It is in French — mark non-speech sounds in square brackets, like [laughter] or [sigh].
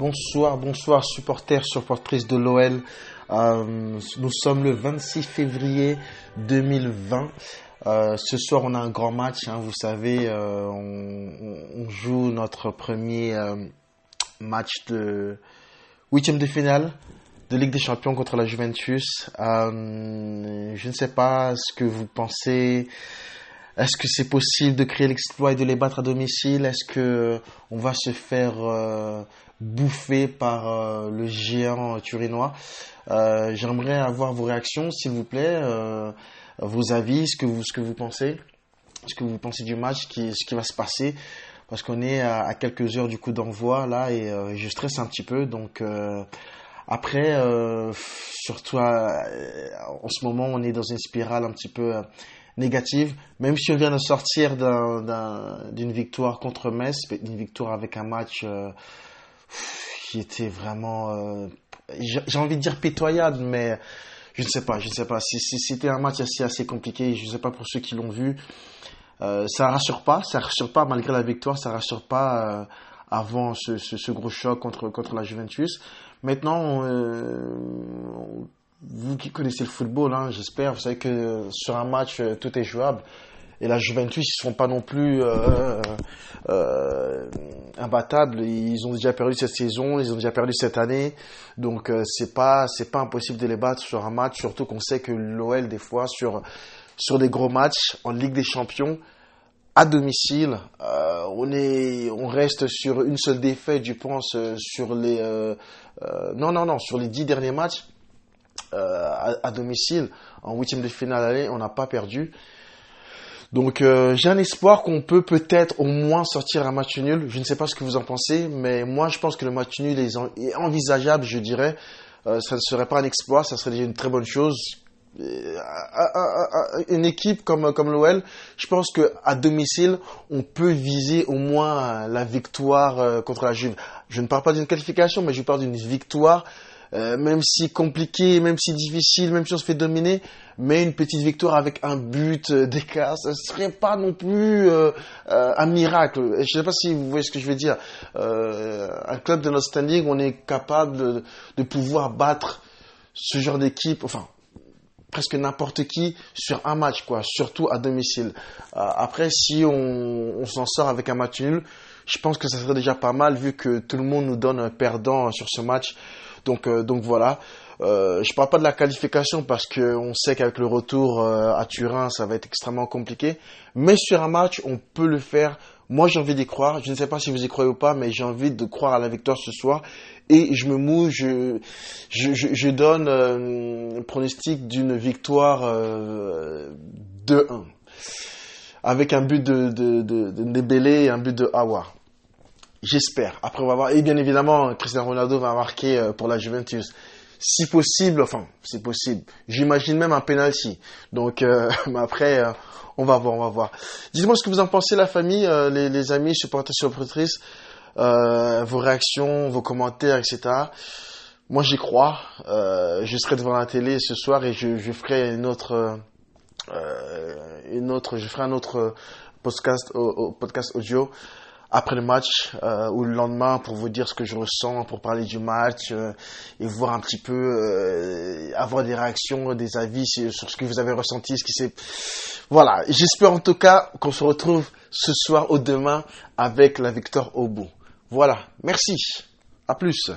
Bonsoir, bonsoir supporters, supportrices de l'OL. Euh, nous sommes le 26 février 2020. Euh, ce soir, on a un grand match. Hein, vous savez, euh, on, on, joue notre premier match de huitième de finale de Ligue des Champions contre la Juventus. Je ne sais pas ce que vous pensez. Est-ce que c'est possible de créer l'exploit et de les battre à domicile? Est-ce que on va se faire bouffé par euh, le géant turinois? Euh, J'aimerais avoir vos réactions, s'il vous plaît, euh, vos avis, ce que vous, ce que vous pensez, ce que vous pensez du match, ce qui va se passer, parce qu'on est à, à, quelques heures du coup d'envoi là et euh, je stresse un petit peu. Donc euh, après, surtout en ce moment, on est dans une spirale un petit peu négative, même si on vient de sortir d'une victoire contre Metz, une victoire avec un match qui était vraiment, euh, j'ai envie de dire pitoyable, mais je ne sais pas, je ne sais pas. Si, c'était un match assez, assez compliqué, je ne sais pas pour ceux qui l'ont vu, euh, ça rassure pas, ça rassure pas malgré la victoire, ça rassure pas euh, avant ce, ce, gros choc contre, contre la Juventus. Maintenant, euh, vous qui connaissez le football, hein, j'espère, vous savez que sur un match, euh, tout est jouable. Et la Juventus, ils ne sont pas non plus euh, euh, imbattables. Ils ont déjà perdu cette saison, ils ont déjà perdu cette année. Donc euh, c'est pas pas impossible de les battre sur un match. Surtout qu'on sait que l'OL des fois sur sur des gros matchs en Ligue des Champions à domicile, on est on reste sur une seule défaite, je pense, sur les non non non sur les dix derniers matchs. À, à, domicile en huitième de finale aller, on n'a pas perdu. Donc euh, j'ai un espoir qu'on peut peut-être au moins sortir un match nul. Je ne sais pas ce que vous en pensez, mais moi je pense que le match nul est, envisageable, je dirais. Euh, ça ne serait pas un exploit, ça serait déjà une très bonne chose. Euh, une équipe comme comme l'OL, je pense que à domicile, on peut viser au moins la victoire euh, contre la Juve. Je ne parle pas d'une qualification, mais je parle d'une victoire euh, même si compliqué, même si difficile, même si on se fait dominer, mais une petite victoire avec un but euh, [laughs] d'écart, ce serait pas non plus euh, euh, un miracle. Je ne sais pas si vous voyez ce que je veux dire. Euh, un club de notre standing, on est capable de, pouvoir battre ce genre d'équipe, enfin presque n'importe qui sur un match, quoi, surtout à domicile. après, si on, on s'en sort avec un match nul, je pense que ça serait déjà pas mal vu que tout le monde nous donne un perdant sur ce match. Donc, euh, donc voilà. Euh, je parle pas de la qualification parce que on sait qu'avec le retour euh, à Turin, ça va être extrêmement compliqué. Mais sur un match, on peut le faire. Moi, j'ai envie d'y croire. Je ne sais pas si vous y croyez ou pas, mais j'ai envie de croire à la victoire ce soir. Et je me mouille, je, je, donne euh, un pronostic d'une victoire euh, 2-1. Avec un but de, de, de, de et un but de Awa. J'espère. Après, on va voir. Et bien évidemment, Cristiano Ronaldo va marquer euh, pour la Juventus. Si possible, enfin, c'est possible. J'imagine même un penalty. Donc, euh, [laughs] mais après, euh, on va voir, on va voir. Dites-moi ce que vous en pensez, la famille, euh, les, les, amis, supporters, supportrices, euh, vos réactions, vos commentaires, etc. Moi, j'y crois. je serai devant la télé ce soir et je, je ferai une autre, une autre, je ferai un autre podcast, podcast audio après le match euh, ou le lendemain pour vous dire ce que je ressens, pour parler du match euh, et voir un petit peu, euh, avoir des réactions, des avis sur, ce que vous avez ressenti, ce qui s'est... Voilà, j'espère en tout cas qu'on se retrouve ce soir ou demain avec la victoire au bout. Voilà, merci, à plus.